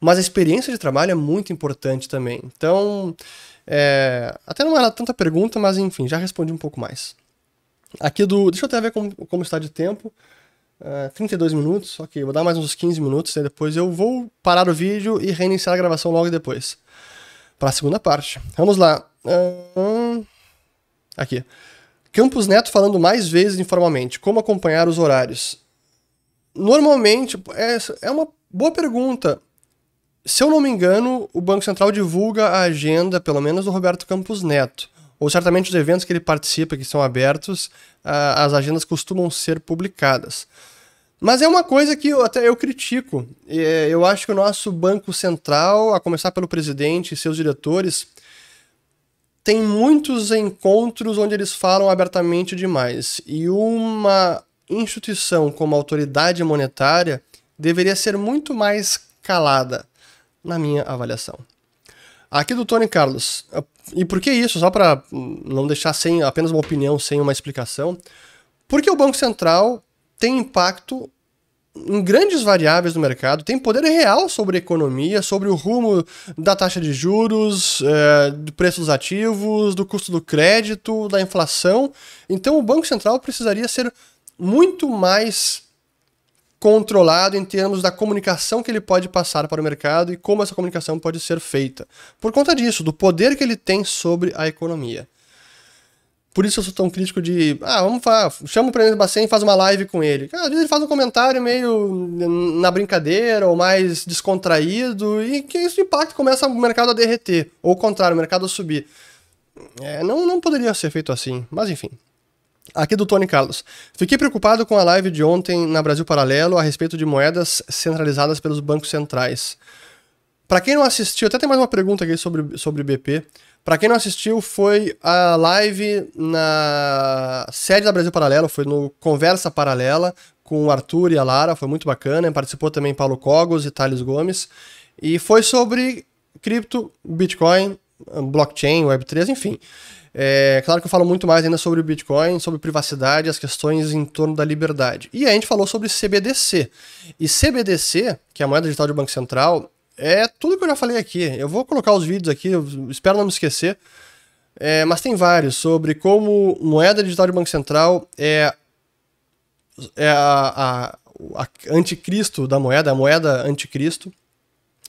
Mas a experiência de trabalho é muito importante também. Então, é, até não era tanta pergunta, mas enfim, já respondi um pouco mais. Aqui do. Deixa eu até ver como, como está de tempo. Uh, 32 minutos, ok, vou dar mais uns 15 minutos, e depois eu vou parar o vídeo e reiniciar a gravação logo depois. Para a segunda parte. Vamos lá. Uh, aqui. Campos Neto falando mais vezes informalmente. Como acompanhar os horários? Normalmente, é, é uma boa pergunta se eu não me engano, o Banco Central divulga a agenda, pelo menos do Roberto Campos Neto. Ou certamente os eventos que ele participa, que são abertos, as agendas costumam ser publicadas. Mas é uma coisa que eu, até eu critico. Eu acho que o nosso Banco Central, a começar pelo presidente e seus diretores, tem muitos encontros onde eles falam abertamente demais. E uma instituição como a autoridade monetária deveria ser muito mais calada na minha avaliação. Aqui do Tony Carlos. E por que isso? Só para não deixar sem apenas uma opinião, sem uma explicação. Porque o Banco Central tem impacto em grandes variáveis do mercado, tem poder real sobre a economia, sobre o rumo da taxa de juros, é, do preço dos ativos, do custo do crédito, da inflação. Então o Banco Central precisaria ser muito mais controlado em termos da comunicação que ele pode passar para o mercado e como essa comunicação pode ser feita. Por conta disso, do poder que ele tem sobre a economia. Por isso eu sou tão crítico de, ah, vamos falar, chama o Presidente Bacen e faz uma live com ele. Às vezes ele faz um comentário meio na brincadeira ou mais descontraído e que isso impacta começa o mercado a derreter, ou o contrário, o mercado a subir. É, não, não poderia ser feito assim, mas enfim. Aqui do Tony Carlos. Fiquei preocupado com a live de ontem na Brasil Paralelo a respeito de moedas centralizadas pelos bancos centrais. Para quem não assistiu, até tem mais uma pergunta aqui sobre, sobre BP. Para quem não assistiu, foi a live na sede da Brasil Paralelo, foi no Conversa Paralela com o Arthur e a Lara, foi muito bacana. Participou também Paulo Cogos e Thales Gomes. E foi sobre cripto, Bitcoin, blockchain, Web3, enfim. É claro que eu falo muito mais ainda sobre o Bitcoin, sobre privacidade, as questões em torno da liberdade. E a gente falou sobre CBDC. E CBDC, que é a moeda digital do Banco Central, é tudo que eu já falei aqui. Eu vou colocar os vídeos aqui, espero não me esquecer. É, mas tem vários sobre como moeda digital de Banco Central é, é a, a, a anticristo da moeda, a moeda anticristo,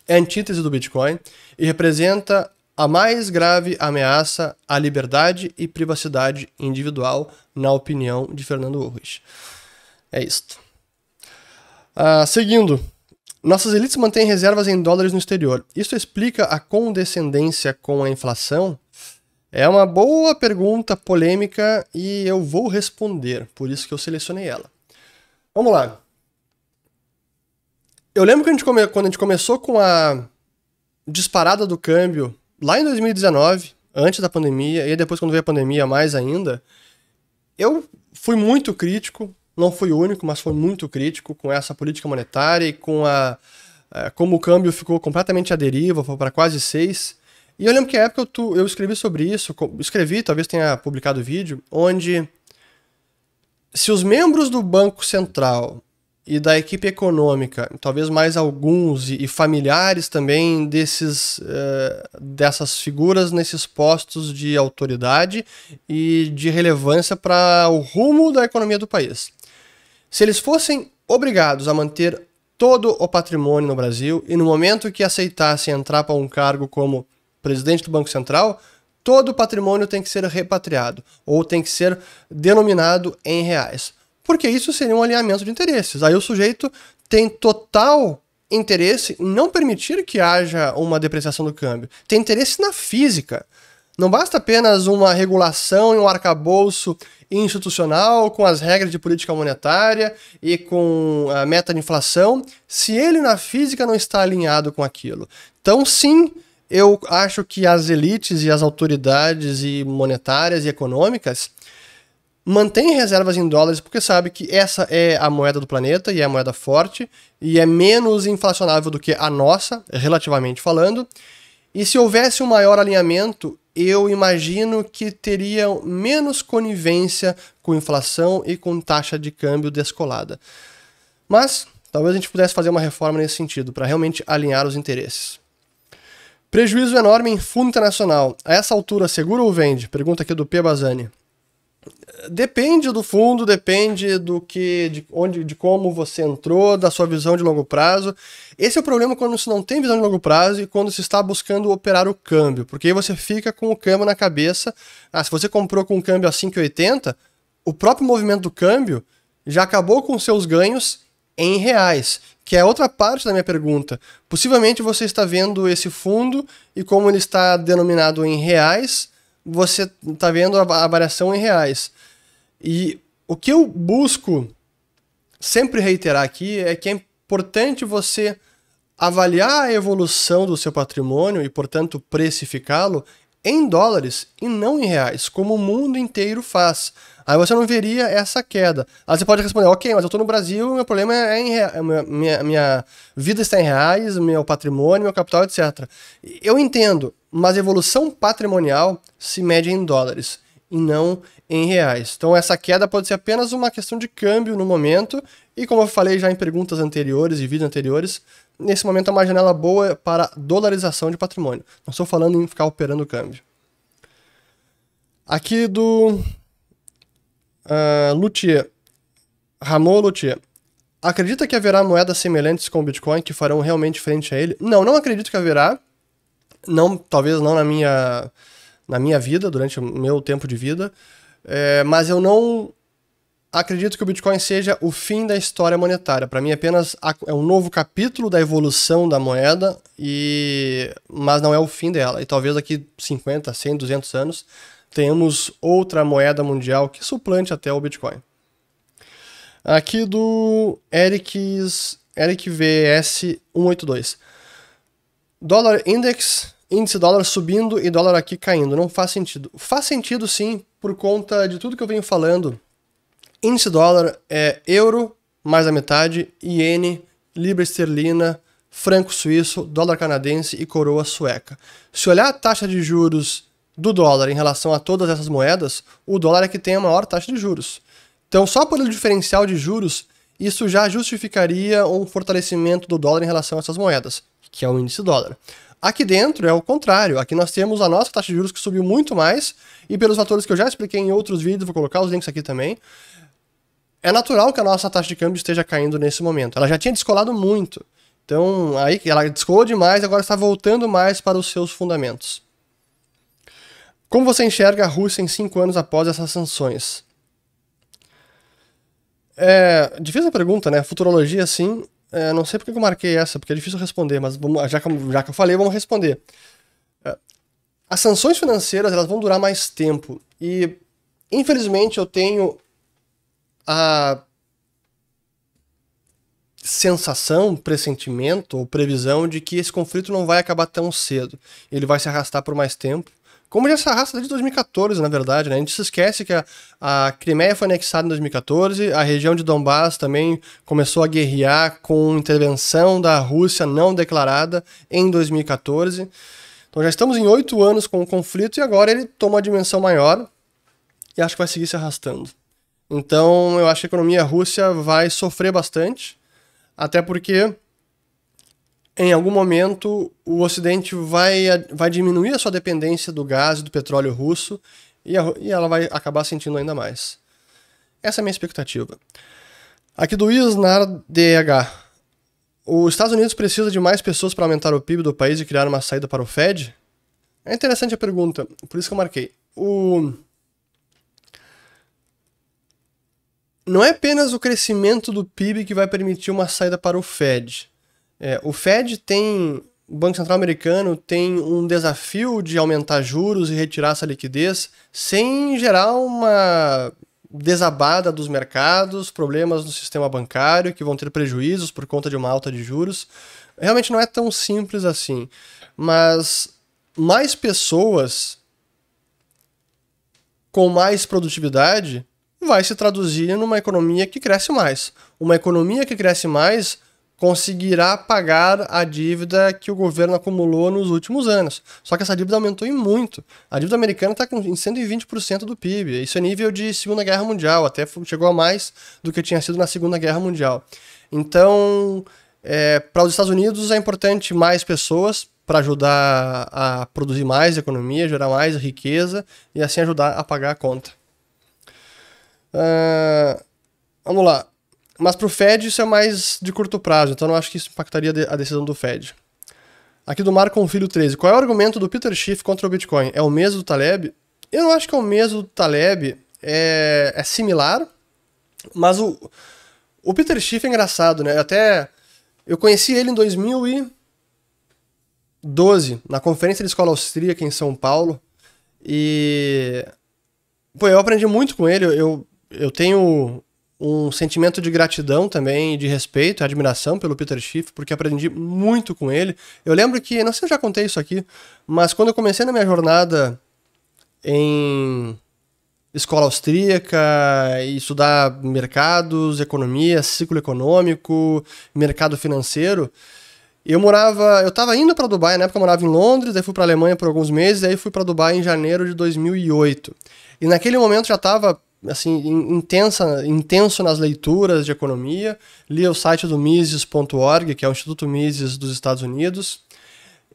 é a antítese do Bitcoin e representa a mais grave ameaça à liberdade e privacidade individual, na opinião de Fernando Ulrich. É isto. Uh, seguindo, nossas elites mantêm reservas em dólares no exterior. Isso explica a condescendência com a inflação? É uma boa pergunta polêmica e eu vou responder, por isso que eu selecionei ela. Vamos lá. Eu lembro que a gente come... quando a gente começou com a disparada do câmbio lá em 2019, antes da pandemia, e depois quando veio a pandemia mais ainda, eu fui muito crítico, não fui o único, mas fui muito crítico com essa política monetária e com a, a como o câmbio ficou completamente à deriva, foi para quase seis. E eu lembro que na época eu, tu, eu escrevi sobre isso, escrevi, talvez tenha publicado vídeo, onde se os membros do Banco Central e da equipe econômica, talvez mais alguns e, familiares também desses, uh, dessas figuras nesses postos de autoridade e de relevância para o rumo da economia do país. Se eles fossem obrigados a manter todo o patrimônio no Brasil e no momento que aceitassem entrar para um cargo como presidente do Banco Central, todo o patrimônio tem que ser repatriado ou tem que ser denominado em reais porque isso seria um alinhamento de interesses. Aí o sujeito tem total interesse em não permitir que haja uma depreciação do câmbio. Tem interesse na física. Não basta apenas uma regulação e um arcabouço institucional com as regras de política monetária e com a meta de inflação, se ele na física não está alinhado com aquilo. Então, sim, eu acho que as elites e as autoridades e monetárias e econômicas mantém reservas em dólares porque sabe que essa é a moeda do planeta e é a moeda forte e é menos inflacionável do que a nossa, relativamente falando. E se houvesse um maior alinhamento, eu imagino que teria menos conivência com inflação e com taxa de câmbio descolada. Mas talvez a gente pudesse fazer uma reforma nesse sentido, para realmente alinhar os interesses. Prejuízo enorme em fundo internacional. A essa altura, segura ou vende? Pergunta aqui do P. Bazani. Depende do fundo, depende do que, de onde, de como você entrou, da sua visão de longo prazo. Esse é o problema quando se não tem visão de longo prazo e quando se está buscando operar o câmbio, porque aí você fica com o câmbio na cabeça. Ah, se você comprou com o câmbio a 5,80, o próprio movimento do câmbio já acabou com seus ganhos em reais, que é outra parte da minha pergunta. Possivelmente você está vendo esse fundo e como ele está denominado em reais, você está vendo a, variação em reais. E o que eu busco sempre reiterar aqui é que é importante você avaliar a evolução do seu patrimônio e, portanto, precificá-lo em dólares e não em reais, como o mundo inteiro faz. Aí você não veria essa queda. Aí você pode responder, ok, mas eu estou no Brasil, meu problema é em reais, minha, minha vida está em reais, meu patrimônio, meu capital, etc. Eu entendo, mas evolução patrimonial se mede em dólares e não em reais. Então essa queda pode ser apenas uma questão de câmbio no momento, e como eu falei já em perguntas anteriores e vídeos anteriores, nesse momento é uma janela boa para dolarização de patrimônio. Não estou falando em ficar operando o câmbio. Aqui do uh, Luthier, Ramon Luthier. Acredita que haverá moedas semelhantes com o Bitcoin que farão realmente frente a ele? Não, não acredito que haverá. Não, talvez não na minha, na minha vida, durante o meu tempo de vida. É, mas eu não acredito que o Bitcoin seja o fim da história monetária. Para mim, é apenas é um novo capítulo da evolução da moeda, e mas não é o fim dela. E talvez daqui 50, 100, 200 anos tenhamos outra moeda mundial que suplante até o Bitcoin. Aqui do Eric's, Eric VS 182. Dólar Index índice dólar subindo e dólar aqui caindo. Não faz sentido. Faz sentido sim, por conta de tudo que eu venho falando. Índice dólar é euro mais a metade, iene, libra esterlina, franco suíço, dólar canadense e coroa sueca. Se olhar a taxa de juros do dólar em relação a todas essas moedas, o dólar é que tem a maior taxa de juros. Então, só pelo diferencial de juros, isso já justificaria um fortalecimento do dólar em relação a essas moedas, que é o índice dólar. Aqui dentro é o contrário. Aqui nós temos a nossa taxa de juros que subiu muito mais, e pelos fatores que eu já expliquei em outros vídeos, vou colocar os links aqui também. É natural que a nossa taxa de câmbio esteja caindo nesse momento. Ela já tinha descolado muito. Então, aí ela descolou demais, agora está voltando mais para os seus fundamentos. Como você enxerga a Rússia em cinco anos após essas sanções? É difícil a pergunta, né? Futurologia, sim. É, não sei porque eu marquei essa, porque é difícil responder, mas vamos, já, que, já que eu falei, vamos responder. É, as sanções financeiras elas vão durar mais tempo. E, infelizmente, eu tenho a sensação, pressentimento ou previsão de que esse conflito não vai acabar tão cedo. Ele vai se arrastar por mais tempo. Como já se arrasta desde 2014, na verdade, né? A gente se esquece que a, a Crimeia foi anexada em 2014, a região de Donbass também começou a guerrear com intervenção da Rússia não declarada em 2014. Então já estamos em oito anos com o conflito e agora ele toma uma dimensão maior e acho que vai seguir se arrastando. Então eu acho que a economia russa vai sofrer bastante, até porque em algum momento o Ocidente vai, vai diminuir a sua dependência do gás e do petróleo russo e, a, e ela vai acabar sentindo ainda mais. Essa é a minha expectativa. Aqui do Isnar DH. Os Estados Unidos precisa de mais pessoas para aumentar o PIB do país e criar uma saída para o Fed? É interessante a pergunta, por isso que eu marquei. O... Não é apenas o crescimento do PIB que vai permitir uma saída para o Fed. É, o Fed tem, o Banco Central Americano tem um desafio de aumentar juros e retirar essa liquidez sem gerar uma desabada dos mercados, problemas no sistema bancário que vão ter prejuízos por conta de uma alta de juros. Realmente não é tão simples assim, mas mais pessoas com mais produtividade vai se traduzir numa economia que cresce mais. Uma economia que cresce mais conseguirá pagar a dívida que o governo acumulou nos últimos anos. Só que essa dívida aumentou em muito. A dívida americana está em 120% do PIB. Isso é nível de Segunda Guerra Mundial, até chegou a mais do que tinha sido na Segunda Guerra Mundial. Então, é, para os Estados Unidos é importante mais pessoas para ajudar a produzir mais economia, gerar mais riqueza e assim ajudar a pagar a conta. Uh, vamos lá. Mas para o Fed isso é mais de curto prazo, então não acho que isso impactaria a decisão do Fed. Aqui do Marco Filho 13. Qual é o argumento do Peter Schiff contra o Bitcoin? É o mesmo do Taleb? Eu não acho que é o mesmo do Taleb. É, é similar, mas o, o Peter Schiff é engraçado, né? Até eu conheci ele em 2012, na conferência de escola austríaca em São Paulo. E. Pô, eu aprendi muito com ele. Eu, eu tenho um sentimento de gratidão também, de respeito e admiração pelo Peter Schiff, porque aprendi muito com ele. Eu lembro que, não sei se eu já contei isso aqui, mas quando eu comecei na minha jornada em escola austríaca estudar mercados, economia, ciclo econômico, mercado financeiro, eu morava, eu estava indo para Dubai, na época eu morava em Londres, daí fui para Alemanha por alguns meses, daí fui para Dubai em janeiro de 2008. E naquele momento já estava assim, intensa, intenso nas leituras de economia. Lia o site do Mises.org, que é o Instituto Mises dos Estados Unidos,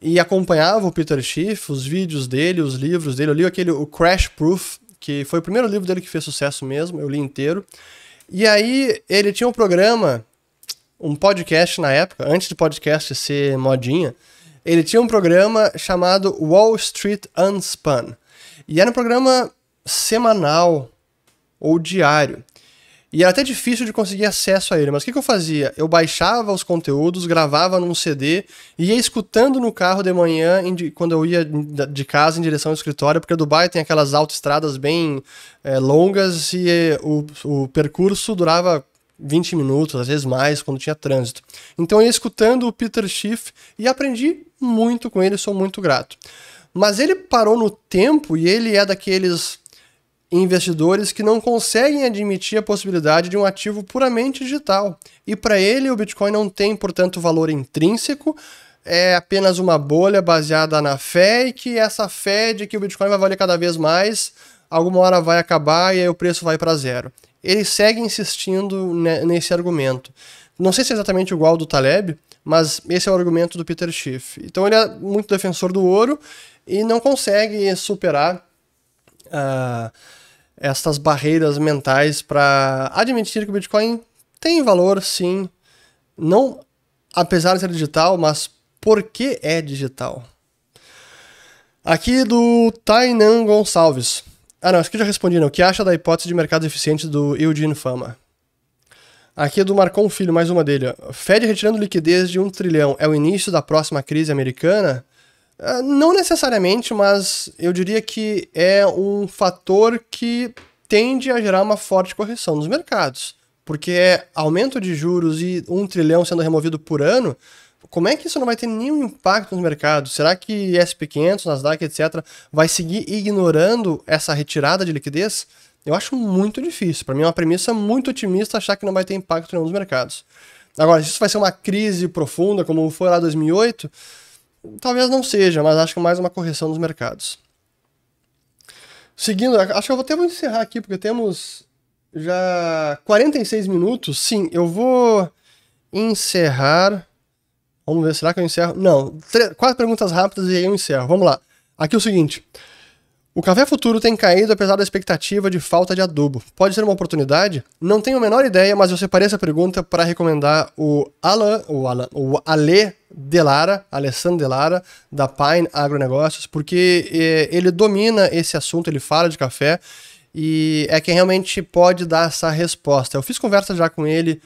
e acompanhava o Peter Schiff, os vídeos dele, os livros dele. Eu li aquele o Crash Proof, que foi o primeiro livro dele que fez sucesso mesmo, eu li inteiro. E aí ele tinha um programa, um podcast na época, antes do podcast ser modinha, ele tinha um programa chamado Wall Street Unspun. E era um programa semanal, ou diário. E era até difícil de conseguir acesso a ele, mas o que, que, eu fazia? Eu baixava os conteúdos, gravava num CD ia escutando no carro de manhã quando eu ia de casa em direção ao escritório, porque Dubai tem aquelas autoestradas bem é, longas e o, o percurso durava 20 minutos, às vezes mais, quando tinha trânsito. Então eu ia escutando o Peter Schiff e aprendi muito com ele, sou muito grato. Mas ele parou no tempo e ele é daqueles investidores que não conseguem admitir a possibilidade de um ativo puramente digital. E para ele, o Bitcoin não tem, portanto, valor intrínseco, é apenas uma bolha baseada na fé e que essa fé de que o Bitcoin vai valer cada vez mais, alguma hora vai acabar e aí o preço vai para zero. Ele segue insistindo nesse argumento. Não sei se é exatamente igual ao do Taleb, mas esse é o argumento do Peter Schiff. Então ele é muito defensor do ouro e não consegue superar uh, essas barreiras mentais para admitir que o Bitcoin tem valor, sim. Não apesar de ser digital, mas porque é digital. Aqui do Tainan Gonçalves. Ah, não, isso aqui eu já respondi, não. O que acha da hipótese de mercado eficiente do Eugene Fama? Aqui é do Marcon Filho, mais uma dele. Fed retirando liquidez de um trilhão é o início da próxima crise americana? Uh, não necessariamente, mas eu diria que é um fator que tende a gerar uma forte correção nos mercados. Porque é aumento de juros e um trilhão sendo removido por ano, como é que isso não vai ter nenhum impacto nos mercados? Será que SP500, Nasdaq, etc., vai seguir ignorando essa retirada de liquidez? Eu acho muito difícil. Para mim é uma premissa muito otimista achar que não vai ter impacto nenhum nos mercados. Agora, se isso vai ser uma crise profunda, como foi lá em 2008, talvez não seja, mas acho que mais uma correção nos mercados. Seguindo, acho que eu vou até encerrar aqui, porque temos já 46 minutos. Sim, eu vou encerrar Vamos ver, será que eu encerro? Não, três, quatro perguntas rápidas e aí eu encerro. Vamos lá. Aqui é o seguinte. O café futuro tem caído apesar da expectativa de falta de adubo. Pode ser uma oportunidade? Não tenho a menor ideia, mas eu separei essa pergunta para recomendar o Alan, o Alan, o Ale Delara, Alessandro Delara, da Pine Agronegócios, porque eh, ele domina esse assunto, ele fala de café e é quem realmente pode dar essa resposta. Eu fiz conversa já com ele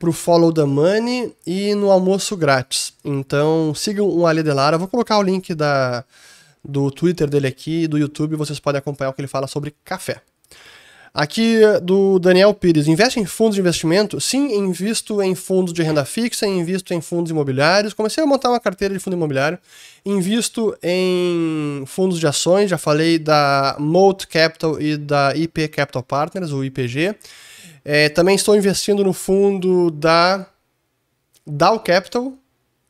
pro Follow the Money e no almoço grátis. Então sigam o Ali Delara. Vou colocar o link da, do Twitter dele aqui e do YouTube. Vocês podem acompanhar o que ele fala sobre café. Aqui do Daniel Pires. Investe em fundos de investimento? Sim, invisto em fundos de renda fixa, invisto em fundos imobiliários. Comecei a montar uma carteira de fundo imobiliário. Invisto em fundos de ações, já falei da Moat Capital e da IP Capital Partners, o IPG. É, também estou investindo no fundo da Dow Capital,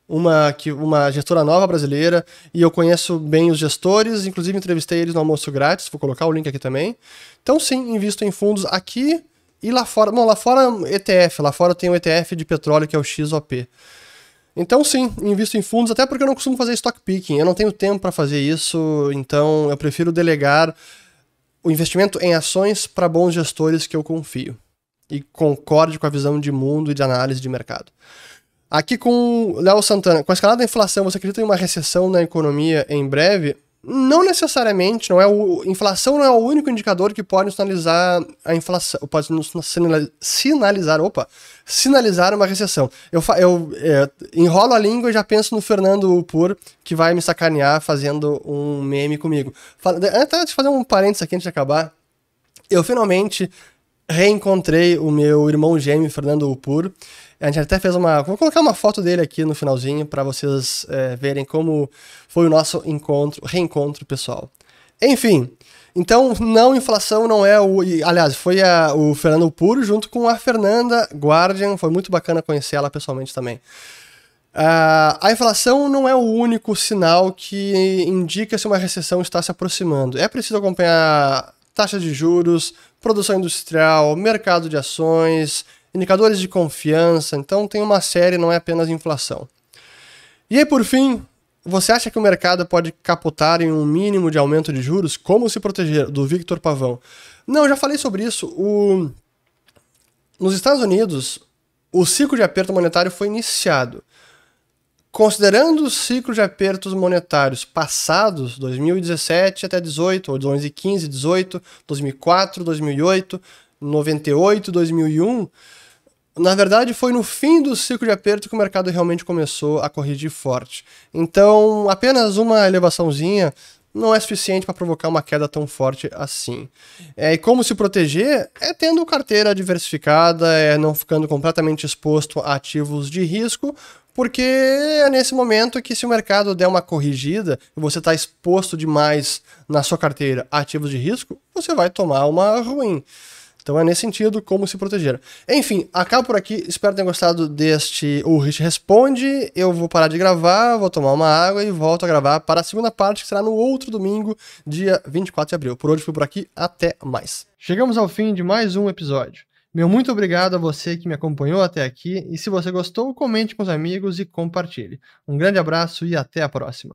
uma, uma gestora nova brasileira, e eu conheço bem os gestores, inclusive entrevistei eles no almoço grátis, vou colocar o link aqui também. Então, sim, invisto em fundos aqui e lá fora. Não, lá fora ETF, lá fora tem o ETF de petróleo que é o XOP. Então, sim, invisto em fundos, até porque eu não costumo fazer stock picking, eu não tenho tempo para fazer isso, então eu prefiro delegar o investimento em ações para bons gestores que eu confio e concorde com a visão de mundo e de análise de mercado. Aqui com Léo Santana, com a escalada da inflação, você acredita em uma recessão na economia em breve? Não necessariamente, não é o inflação não é o único indicador que pode sinalizar a inflação, pode sinalizar, opa, sinalizar uma recessão. Eu, eu é, enrolo a língua e já penso no Fernando Upur, que vai me sacanear fazendo um meme comigo. Antes de fazer um parênteses aqui antes de acabar, eu finalmente reencontrei o meu irmão gêmeo, Fernando Upur. A gente até fez uma. Vou colocar uma foto dele aqui no finalzinho para vocês é, verem como foi o nosso encontro, reencontro pessoal. Enfim, então não inflação não é o. Aliás, foi a, o Fernando Upur junto com a Fernanda Guardian. Foi muito bacana conhecer ela pessoalmente também. Uh, a inflação não é o único sinal que indica se uma recessão está se aproximando. É preciso acompanhar taxa de juros, produção industrial, mercado de ações, indicadores de confiança. Então tem uma série, não é apenas inflação. E aí, por fim, você acha que o mercado pode capotar em um mínimo de aumento de juros? Como se proteger? Do Victor Pavão. Não, eu já falei sobre isso. O... Nos Estados Unidos, o ciclo de aperto monetário foi iniciado. Considerando o ciclo de apertos monetários passados, 2017 até 18, ou 2015, 18, 2004, 2008, 98, 2001, na verdade foi no fim do ciclo de aperto que o mercado realmente começou a corrigir forte. Então, apenas uma elevaçãozinha não é suficiente para provocar uma queda tão forte assim. É, e como se proteger? É tendo carteira diversificada, é não ficando completamente exposto a ativos de risco, porque é nesse momento que se o mercado der uma corrigida e você está exposto demais na sua carteira a ativos de risco, você vai tomar uma ruim. Então é nesse sentido como se proteger. Enfim, acabo por aqui. Espero ter gostado deste O Rich Responde. Eu vou parar de gravar, vou tomar uma água e volto a gravar para a segunda parte, que será no outro domingo, dia 24 de abril. Por hoje fui por aqui. Até mais. Chegamos ao fim de mais um episódio. Meu muito obrigado a você que me acompanhou até aqui e se você gostou, comente com os amigos e compartilhe. Um grande abraço e até a próxima.